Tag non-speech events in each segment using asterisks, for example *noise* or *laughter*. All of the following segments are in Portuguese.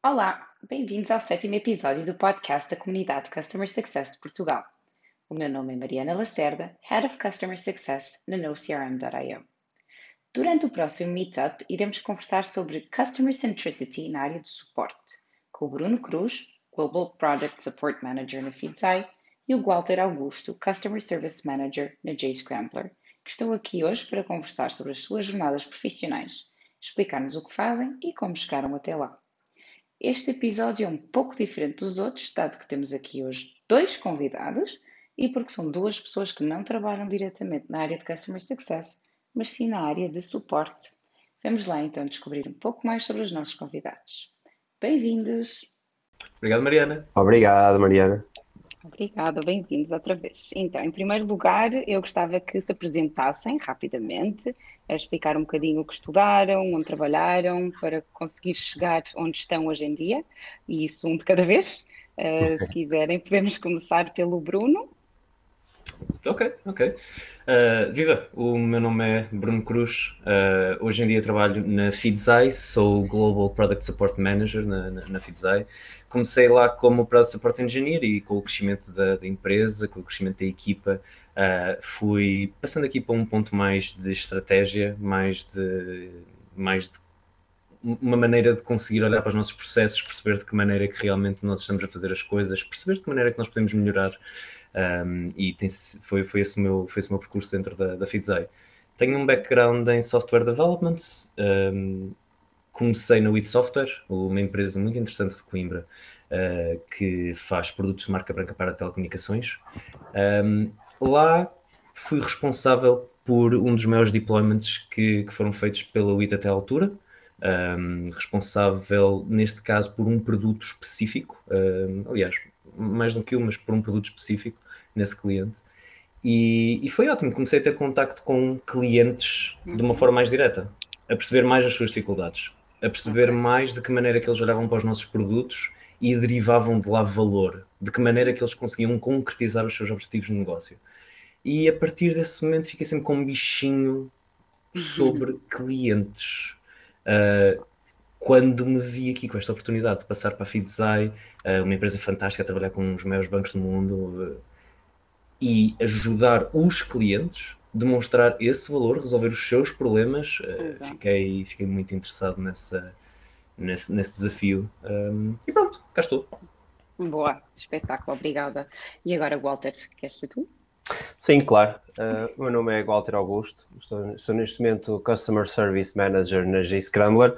Olá, bem-vindos ao sétimo episódio do podcast da comunidade Customer Success de Portugal. O meu nome é Mariana Lacerda, Head of Customer Success na NoCRM.io. Durante o próximo Meetup, iremos conversar sobre Customer Centricity na área de suporte, com o Bruno Cruz, Global Product Support Manager na Fidzai, e o Walter Augusto, Customer Service Manager na JScrambler, que estão aqui hoje para conversar sobre as suas jornadas profissionais, explicar-nos o que fazem e como chegaram até lá. Este episódio é um pouco diferente dos outros, dado que temos aqui hoje dois convidados e porque são duas pessoas que não trabalham diretamente na área de Customer Success, mas sim na área de suporte. Vamos lá então descobrir um pouco mais sobre os nossos convidados. Bem-vindos! Obrigado, Mariana. Obrigado, Mariana. Obrigada, bem-vindos outra vez. Então, em primeiro lugar, eu gostava que se apresentassem rapidamente, a explicar um bocadinho o que estudaram, onde trabalharam, para conseguir chegar onde estão hoje em dia, e isso um de cada vez. Uh, se quiserem, podemos começar pelo Bruno. Ok, ok. Uh, viva, o meu nome é Bruno Cruz. Uh, hoje em dia trabalho na Fidzai, sou Global Product Support Manager na, na, na Fidzai. Comecei lá como Product Support Engineer e com o crescimento da, da empresa, com o crescimento da equipa, uh, fui passando aqui para um ponto mais de estratégia, mais de, mais de uma maneira de conseguir olhar para os nossos processos, perceber de que maneira é que realmente nós estamos a fazer as coisas, perceber de que maneira é que nós podemos melhorar um, e tem, foi, foi, esse o meu, foi esse o meu percurso dentro da, da Fidzai. Tenho um background em software development, um, comecei na WIT Software, uma empresa muito interessante de Coimbra, uh, que faz produtos de marca branca para telecomunicações. Um, lá fui responsável por um dos maiores deployments que, que foram feitos pela WIT até à altura. Um, responsável, neste caso, por um produto específico, um, aliás, mais do que um, mas por um produto específico nesse cliente. E, e, foi ótimo, comecei a ter contacto com clientes de uma uhum. forma mais direta, a perceber mais as suas dificuldades, a perceber mais de que maneira que eles olhavam para os nossos produtos e derivavam de lá valor, de que maneira que eles conseguiam concretizar os seus objetivos de negócio. E a partir desse momento fiquei sempre com um bichinho uhum. sobre clientes. Uh, quando me vi aqui com esta oportunidade de passar para a Fidzai, uh, uma empresa fantástica a trabalhar com os maiores bancos do mundo uh, e ajudar os clientes, demonstrar esse valor, resolver os seus problemas, uh, fiquei, fiquei muito interessado nessa, nesse, nesse desafio. Um, e pronto, cá estou. Boa, espetáculo, obrigada. E agora, Walter, queres ser tu? Sim, claro. Uh, o meu nome é Walter Augusto, estou, sou neste momento Customer Service Manager na G-Scrambler.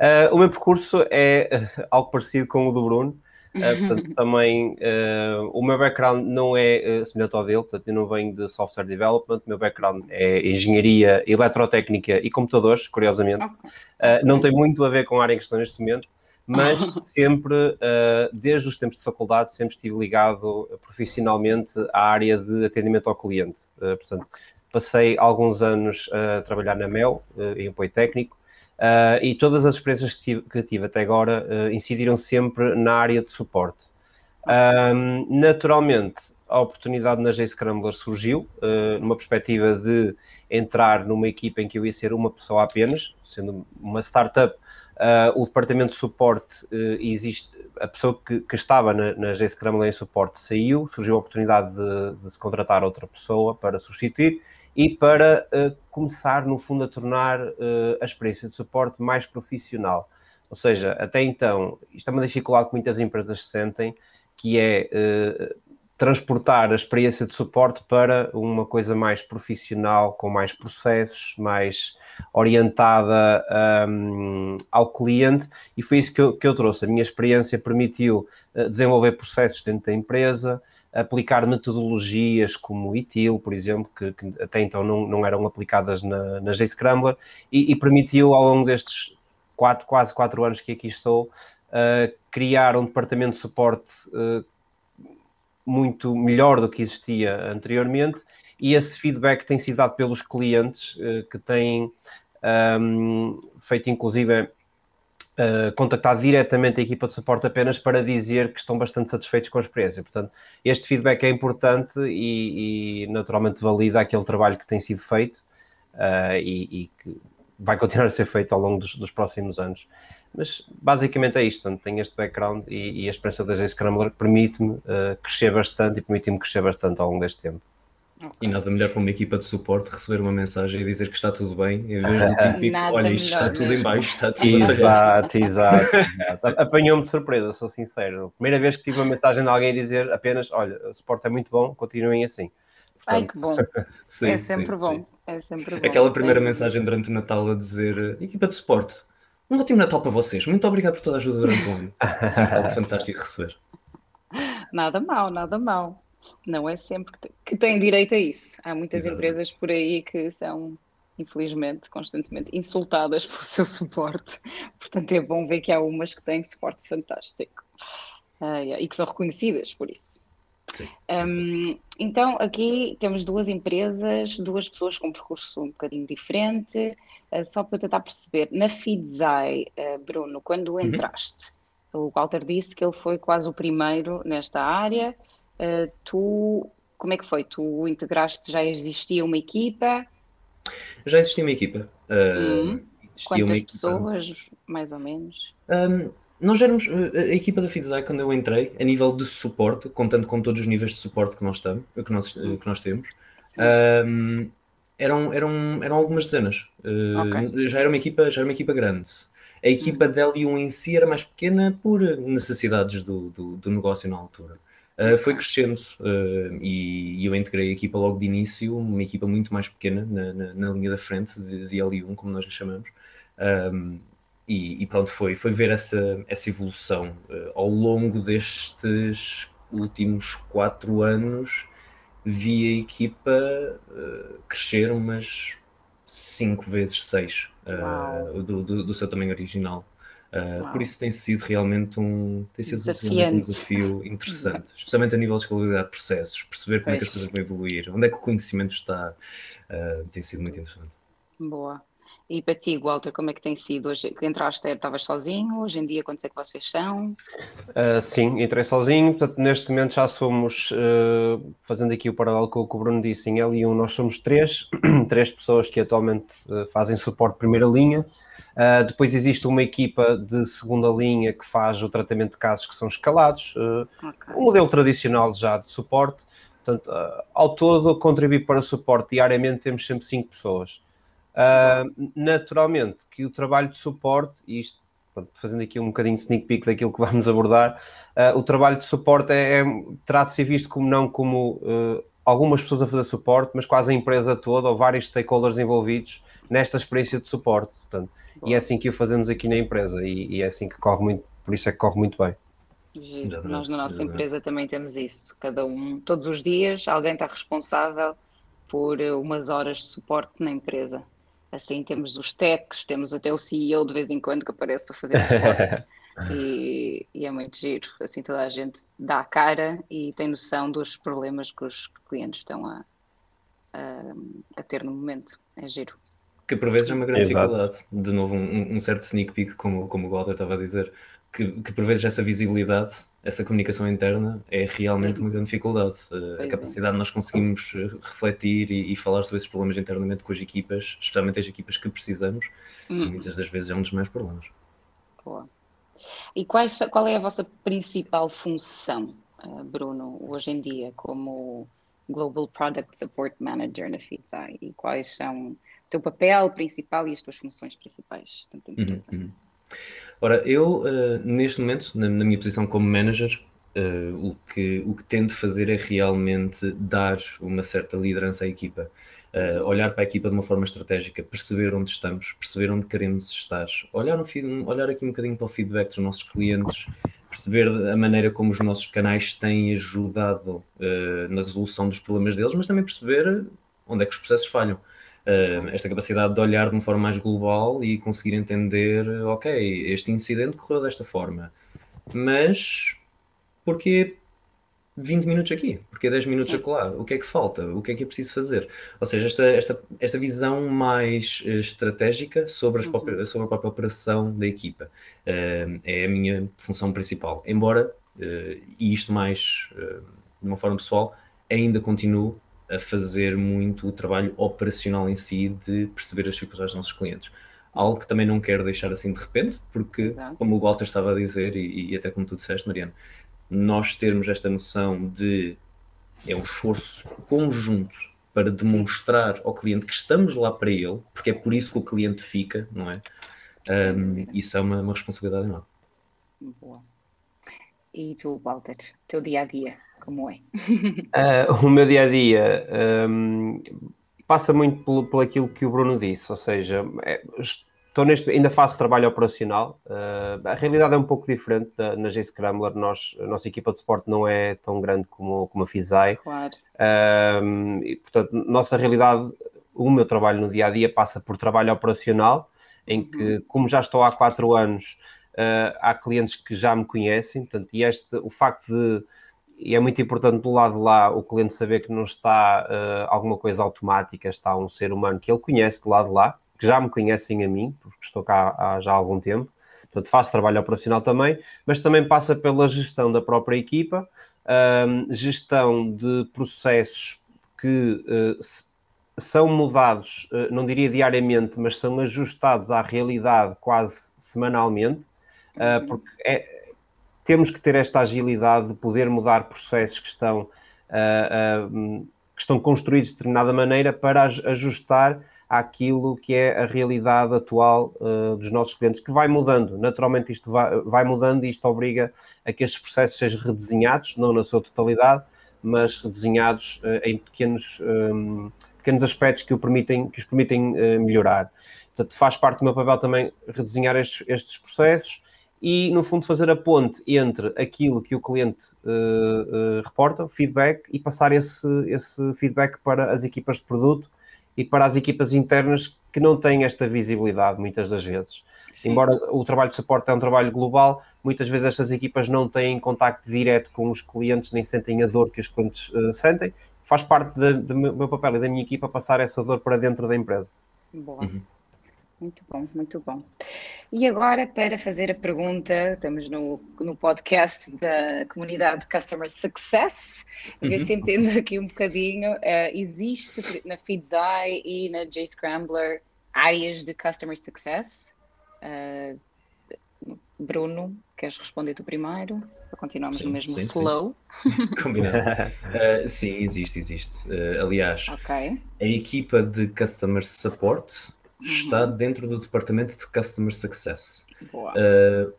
Uh, o meu percurso é uh, algo parecido com o do Bruno. Uh, portanto, também o meu background não é semelhante ao dele, portanto, eu não venho de software development, o meu background é engenharia eletrotécnica e computadores, curiosamente. Okay. não tem muito a ver com a área em questão neste momento, mas sempre, desde os tempos de faculdade, sempre estive ligado profissionalmente à área de atendimento ao cliente. portanto, passei alguns anos a trabalhar na MEL, em apoio técnico, e todas as experiências que tive, que tive até agora incidiram sempre na área de suporte. Naturalmente, a oportunidade na J-Scrambler surgiu, uh, numa perspectiva de entrar numa equipa em que eu ia ser uma pessoa apenas, sendo uma startup, o departamento de suporte existe, a pessoa que, que estava na, na J-Scrambler em suporte saiu, surgiu a oportunidade de, de se contratar outra pessoa para substituir, e para uh, começar, no fundo, a tornar uh, a experiência de suporte mais profissional. Ou seja, até então, isto é uma dificuldade que muitas empresas sentem, que é uh, transportar a experiência de suporte para uma coisa mais profissional, com mais processos, mais orientada um, ao cliente, e foi isso que eu, que eu trouxe. A minha experiência permitiu desenvolver processos dentro da empresa, aplicar metodologias como ITIL, por exemplo, que, que até então não, não, eram aplicadas na, na JScrambler e, e, permitiu ao longo destes quatro, quase quatro anos que aqui estou uh, criar um departamento de suporte uh, muito melhor do que existia anteriormente e esse feedback tem sido dado pelos clientes uh, que têm um, feito inclusive uh, contactado diretamente a equipa de suporte apenas para dizer que estão bastante satisfeitos com a experiência. Portanto, este feedback é importante e, e naturalmente valida aquele trabalho que tem sido feito uh, e, e, que vai continuar a ser feito ao longo dos, dos próximos anos. Mas basicamente é isto, tenho este background e, e a experiência da Scrambler permite-me uh, crescer bastante e permite-me crescer bastante ao longo deste tempo. Okay. E nada melhor para uma equipa de suporte receber uma mensagem e dizer que está tudo bem, em vez do *laughs* típico, olha, isto está tudo em baixo, está tudo Exato, exato. *laughs* Apanhou-me de surpresa, sou sincero. A primeira vez que tive uma mensagem de alguém a dizer apenas, olha, o suporte é muito bom, continuem assim. Portanto... Ai, que bom. *laughs* sim, é sempre sim, bom. Sim. É sempre bom. Aquela primeira mensagem durante o Natal a dizer, equipa de suporte, um ótimo Natal para vocês. Muito obrigado por toda a ajuda durante o ano. *laughs* Sempre fantástico receber. Nada mal, nada mal. Não é sempre que tem direito a isso. Há muitas Exatamente. empresas por aí que são, infelizmente, constantemente insultadas *laughs* pelo seu suporte. Portanto, é bom ver que há umas que têm suporte fantástico uh, e que são reconhecidas por isso. Sim, sim. Um, então, aqui temos duas empresas, duas pessoas com um percurso um bocadinho diferente. Uh, só para eu tentar perceber, na Fidzai, uh, Bruno, quando uhum. entraste, o Walter disse que ele foi quase o primeiro nesta área. Uh, tu, como é que foi? Tu integraste, já existia uma equipa? Já existia uma equipa. Hum. Quantas equipa. pessoas, mais ou menos? Um, nós éramos, a equipa da Fidzai, quando eu entrei, a nível de suporte, contando com todos os níveis de suporte que nós, que nós, que nós temos, um, eram, eram, eram algumas dezenas. Okay. já, era uma equipa, já era uma equipa grande. A equipa uhum. da L1 em si era mais pequena por necessidades do, do, do negócio na altura. Uh, foi crescendo uh, e, e, eu integrei a equipa logo de início, uma equipa muito mais pequena na, na, na linha da frente de, de, L1, como nós a chamamos. Um, e, e, pronto, foi, foi ver essa, essa evolução uh, ao longo destes últimos quatro anos. Vi a equipa crescer umas cinco vezes seis do, do, do seu tamanho original. Uh, por isso tem sido realmente um, tem sido realmente um desafio interessante, *laughs* especialmente a nível de escalabilidade de processos, perceber como pois. é que as coisas vão evoluir, onde é que o conhecimento está, uh, tem sido muito interessante. Boa. E para ti, Walter, como é que tem sido? Hoje entraste, estavas sozinho? Hoje em dia, quantos é que vocês são? Uh, sim, entrei sozinho. Portanto, neste momento já somos, uh, fazendo aqui o paralelo com o que o Bruno disse, em L1 nós somos três, *clears throat* três pessoas que atualmente uh, fazem suporte de primeira linha. Depois existe uma equipa de segunda linha que faz o tratamento de casos que são escalados, okay. um modelo tradicional já de suporte. Portanto, ao todo, contribuir para o suporte diariamente temos sempre cinco pessoas. Naturalmente que o trabalho de suporte, e isto pronto, fazendo aqui um bocadinho de sneak peek daquilo que *laughs* vamos abordar, o trabalho de suporte é, é, terá de ser visto como não como algumas pessoas a fazer suporte, mas quase a empresa toda ou vários stakeholders envolvidos nesta experiência de suporte. Portanto, e é assim que o fazemos aqui na empresa e, e, é assim que corre muito, por isso é que corre muito bem. Giro. Nós na nossa empresa também temos isso. Cada um, todos os dias, alguém está responsável por umas horas de suporte na empresa. Assim temos os techs, temos até o CEO de vez em quando que aparece para fazer *laughs* suporte. e, e, é muito giro. Assim toda a gente dá a cara e tem noção dos problemas que os clientes estão a, a, a ter no momento. É giro. Que por vezes é uma grande Exato. dificuldade. De novo, um, um, certo sneak peek, como, como o Walter estava a dizer, que, que por vezes essa visibilidade, essa comunicação interna é realmente uma grande dificuldade. Pois a capacidade é. de nós conseguimos eh, refletir e, e, falar sobre esses problemas internamente com as equipas, especialmente as equipas que precisamos, hum. muitas das vezes é um dos maiores problemas. Boa. E quais, qual é a vossa principal função, eh, Bruno, hoje em dia, como Global Product Support Manager na FITSAI? E quais são teu papel principal e as tuas funções principais dentro da empresa. Uhum, uhum. Ora, eu, uh, neste momento, na, na, minha posição como manager, uh, o, que, o que tento fazer é realmente dar uma certa liderança à equipa. Uh, olhar para a equipa de uma forma estratégica, perceber onde estamos, perceber onde queremos estar, olhar, um, olhar aqui um bocadinho para o feedback dos nossos clientes, perceber a maneira como os nossos canais têm ajudado na resolução dos problemas deles, mas também perceber onde é que os processos falham. Uh, esta capacidade de olhar de uma forma mais global e conseguir entender, ok, este incidente correu desta forma, mas porquê 20 minutos aqui? Porquê 10 minutos acolá? O que é que falta? O que é que é preciso fazer? Ou seja, esta, esta, esta visão mais uh, estratégica sobre, as uhum. sobre a própria operação da equipa uh, é a minha função principal. Embora, e isto mais de uma forma pessoal, ainda continuo a fazer muito o trabalho operacional em si de perceber as dificuldades dos nossos clientes. algo que também não quero deixar assim de repente, porque, Exato. como o Walter estava a dizer, e, e até como tu disseste, Mariana, nós termos esta noção de é um esforço conjunto para demonstrar Sim. ao cliente que estamos lá para ele, porque é por isso que o cliente fica, não é? Um, isso é uma, uma responsabilidade enorme. Boa. E tu, Walter, teu dia a dia, como é? Uh, o meu dia a dia um, passa muito por, por aquilo que o Bruno disse, ou seja, é, estou neste, ainda faço trabalho operacional. Uh, a realidade é um pouco diferente da, na G-Scrambler. Nós, a nossa equipa de suporte não é tão grande como, como a FISAI. Claro. Uh, e, portanto, nossa realidade, o meu trabalho no dia a dia passa por trabalho operacional, em que, uhum. como já estou há quatro anos, uh, há clientes que já me conhecem, portanto, e este, o facto de e é muito importante do lado de lá o cliente saber que não está uh, alguma coisa automática, está um ser humano que ele conhece do lado de lá, que já me conhecem a mim, porque estou cá há já algum tempo, portanto faço trabalho operacional também, mas também passa pela gestão da própria equipa, uh, gestão de processos que uh, são mudados, não diria diariamente, mas são ajustados à realidade quase semanalmente, uhum. porque é, temos que ter esta agilidade de poder mudar processos que estão, uh, uh, que estão construídos de determinada maneira para ajustar àquilo que é a realidade atual uh, dos nossos clientes, que vai mudando. Naturalmente, isto vai, vai, mudando e isto obriga a que estes processos sejam redesenhados, não na sua totalidade, mas redesenhados em pequenos, um, pequenos aspectos que, o permitem, que os permitem melhorar. Portanto, faz parte do meu papel também redesenhar estes, estes processos e, no fundo, fazer a ponte entre aquilo que o cliente uh, uh, reporta, o feedback, e passar esse, esse feedback para as equipas de produto e para as equipas internas que não têm esta visibilidade, muitas das vezes. Sim. Embora o trabalho de suporte é um trabalho global, muitas vezes estas equipas não têm contacto direto com os clientes, nem sentem a dor que os clientes uh, sentem. Faz parte do meu papel e da minha equipa passar essa dor para dentro da empresa. Boa. Uhum. Muito bom, muito bom. E agora, para fazer a pergunta, estamos no, no podcast da comunidade Customer Success, ver uhum. se entendo aqui um bocadinho. Uh, existe na Feedzai e na JScrambler áreas de Customer Success? Uh, Bruno, queres responder tu primeiro? Para continuarmos sim, no mesmo sim, flow. Sim. *laughs* Combinado. uh, sim, existe, existe. Aliás, okay. a equipa de Customer Support está uhum. dentro do departamento de Customer Success. Uh,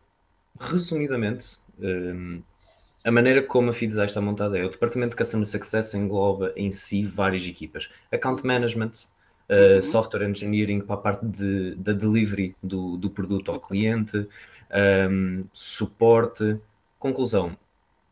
resumidamente, um, a maneira como a Fidesai está montada é o departamento de Customer Success engloba em si várias equipas. Account Management, uh, uhum. Software Engineering para a parte de, da delivery do, do produto ao cliente, um, suporte. Conclusão,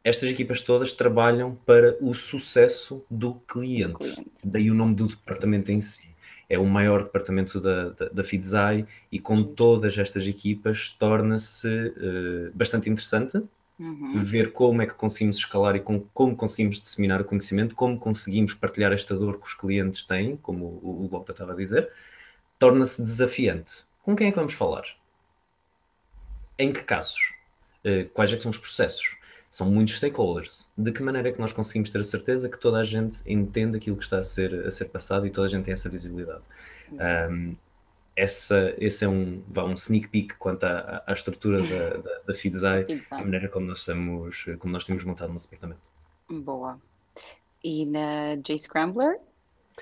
estas equipas todas trabalham para o sucesso do cliente. cliente. Daí o nome do departamento em si é o maior departamento da, da, da FIDESAI e com todas estas equipas torna-se uh, bastante interessante uhum. ver como é que conseguimos escalar e com, como conseguimos disseminar o conhecimento, como conseguimos partilhar esta dor que os clientes têm, como o, o Walter estava a dizer, torna-se desafiante. Com quem é que vamos falar? Em que casos? Uh, quais é que são os processos? São muitos stakeholders. De que maneira é que nós conseguimos ter a certeza que toda a gente entende aquilo que está a ser, a ser passado e toda a gente tem essa visibilidade? Um, essa, esse é um, vá, um sneak peek quanto à, à estrutura da, da, da Feedzai, *laughs* a maneira como nós, estamos, como nós temos montado o nosso departamento. Boa. E na J-Scrambler,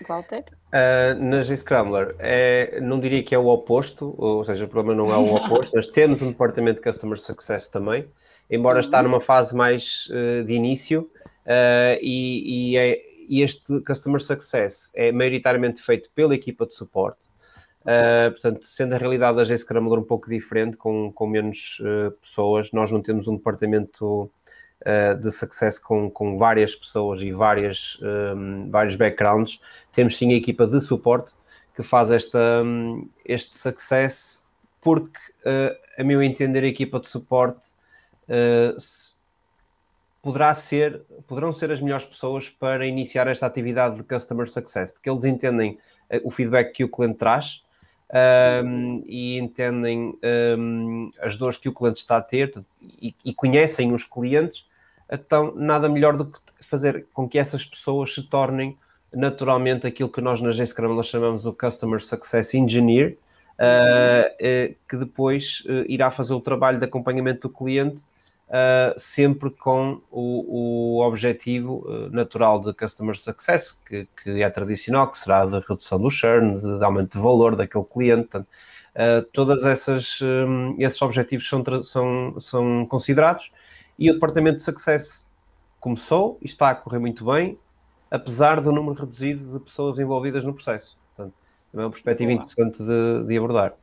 Walter? Uh, na G-Scrambler, é, não diria que é o oposto, ou seja, o problema não é o oposto, nós temos um departamento de Customer Success também, embora uhum. está numa fase mais uh, de início, uh, e, e, é, e, este Customer Success é maioritariamente feito pela equipa de suporte, portanto, sendo a realidade da G Scrambler um pouco diferente, com, com menos pessoas, nós não temos um departamento de success com, com várias pessoas e várias, um, vários backgrounds, temos sim a equipa de suporte que faz esta, um, este success porque, a meu entender, a equipa de suporte uh, poderá ser, poderão ser as melhores pessoas para iniciar esta atividade de Customer Success, porque eles entendem uh, o feedback que o cliente traz um, e entendem um, as dores que o cliente está a ter e, e, conhecem os clientes, então nada melhor do que fazer com que essas pessoas se tornem naturalmente aquilo que nós na G-Scrum chamamos o Customer Success Engineer, uh, que depois uh, irá fazer o trabalho de acompanhamento do cliente uh, sempre com o, o objetivo natural de Customer Success, que, que, é tradicional, que será de redução do churn, de, de aumento de valor daquele cliente. Portanto, todas essas um, esses objetivos são, são, são considerados e o departamento de Success começou e está a correr muito bem, apesar do número reduzido de pessoas envolvidas no processo. Portanto, é uma perspectiva Olá. interessante de, de, abordar.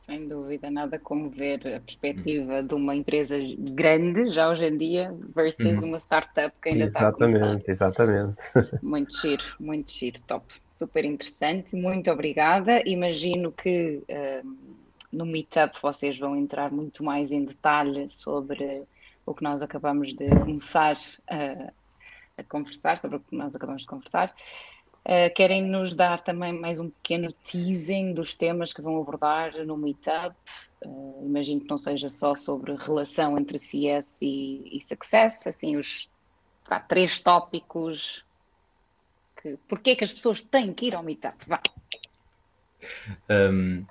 Sem dúvida, nada como ver a perspectiva de uma empresa grande, já hoje em dia, versus uhum. uma startup que ainda está a começar. Exatamente, exatamente. *laughs* Muito giro, muito giro, top. Super interessante, muito obrigada. Imagino que uh, no Meetup vocês vão entrar muito mais em detalhe sobre o que nós acabamos de começar a, a conversar, sobre o que nós acabamos de conversar. Uh, querem nos dar também mais um pequeno teasing dos temas que vão abordar no Meetup? Uh, imagino que não seja só sobre relação entre CS e, e Success, assim, os tá, três tópicos. Que, porquê que as pessoas têm que ir ao Meetup? Vá. Um,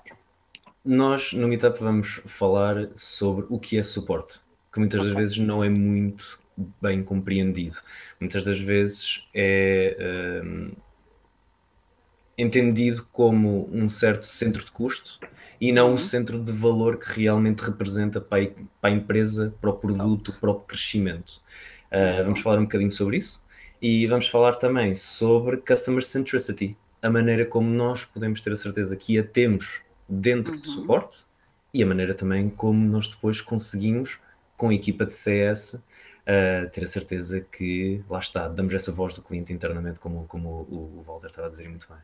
nós no Meetup vamos falar sobre o que é suporte, que muitas das vezes não é muito bem compreendido. Muitas das vezes é. Um, entendido como um certo centro de custo e não uhum. um centro de valor que realmente representa para a, empresa, para o produto, para o crescimento. Uh, vamos falar um bocadinho sobre isso e vamos falar também sobre Customer Centricity, a maneira como nós podemos ter a certeza que a temos dentro uhum. de suporte e a maneira também como nós depois conseguimos, com a equipa de CS, uh, ah, ter a certeza que, lá está, damos essa voz do cliente internamente, como, como o, o Walter estava a dizer muito bem.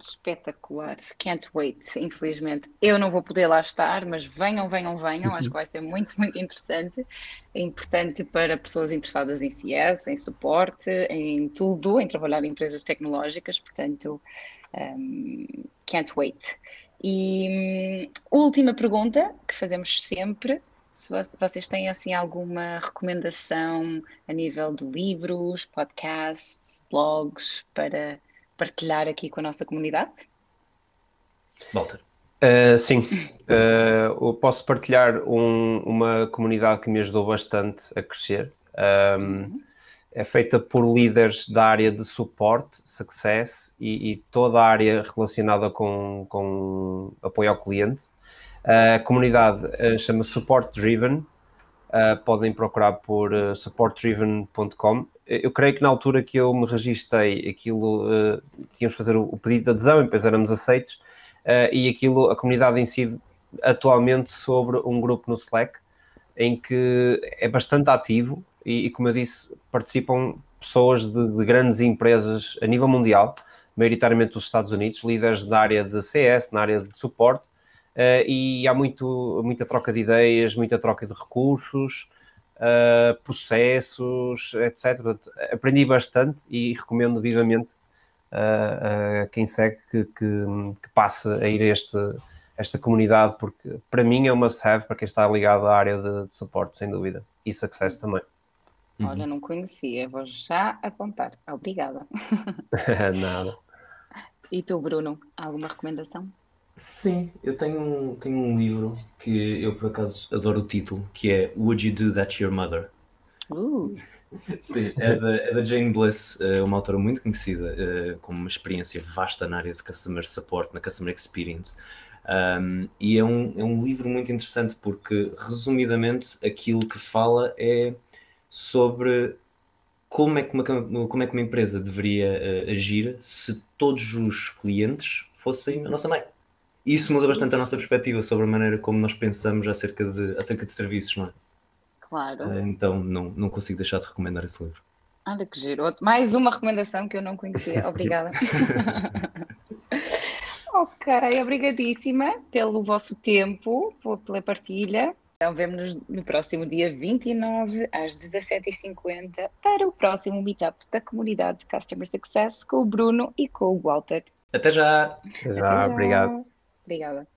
Espetacular, can't wait. Infelizmente, eu não vou poder lá estar, mas venham, venham, venham. Acho que vai ser muito, muito interessante. É importante para pessoas interessadas em CS, em suporte, em tudo, em trabalhar em empresas tecnológicas. Portanto, um, can't wait. E um, última pergunta que fazemos sempre: se vocês têm assim alguma recomendação a nível de livros, podcasts, blogs para partilhar aqui com a nossa comunidade? Walter. Uh, sim, uh, posso partilhar um, uma comunidade que me ajudou bastante a crescer. Um, uhum. É feita por líderes da área de suporte, success e, e toda a área relacionada com, com apoio ao cliente. Uh, a comunidade uh, chama Support Driven. podem procurar por supportdriven.com eu creio que na altura que eu me registrei, aquilo, uh, tínhamos fazer o, o, pedido de adesão e depois éramos aceitos, uh, e aquilo, a comunidade si, atualmente sobre um grupo no Slack, em que é bastante ativo e, e como eu disse, participam pessoas de, de, grandes empresas a nível mundial, maioritariamente dos Estados Unidos, líderes da área de CS, na área de suporte, uh, e há muito, muita troca de ideias, muita troca de recursos, uh, processos, etc. Portanto, aprendi bastante e recomendo vivamente uh, a quem segue que, que, que, passe a ir a este, esta comunidade, porque para mim é um must-have para quem está ligado à área de, de suporte, sem dúvida, e success também. Olha, não conhecia, vou já apontar. Obrigada. *laughs* *laughs* Nada. E tu, Bruno, alguma recomendação? Sim, eu tenho um, tenho um livro que eu por acaso adoro o título, que é Would You Do That to Your Mother? Uh. Sim, é da, é da Jane Bliss, é uma autora muito conhecida, é, com uma experiência vasta na área de Customer Support, na Customer Experience. Um, e é um, é um livro muito interessante porque, resumidamente, aquilo que fala é sobre como é que uma, como é que uma empresa deveria uh, agir se todos os clientes fossem a nossa mãe. E isso muda bastante a nossa perspectiva sobre a maneira como nós pensamos acerca de, acerca de serviços, não é? Claro. Eh, então não, não consigo deixar de recomendar esse livro. Olha que giro. Mais uma recomendação que eu não conhecia. *laughs* Obrigada. *laughs* ok, obrigadíssima pelo vosso tempo, pela partilha. Então vemos-nos no próximo dia 29 às 17h50 para o próximo meetup da comunidade de Customer Success com o Bruno e com o Walter. Até já! Até já, Até já. obrigado. Obrigada.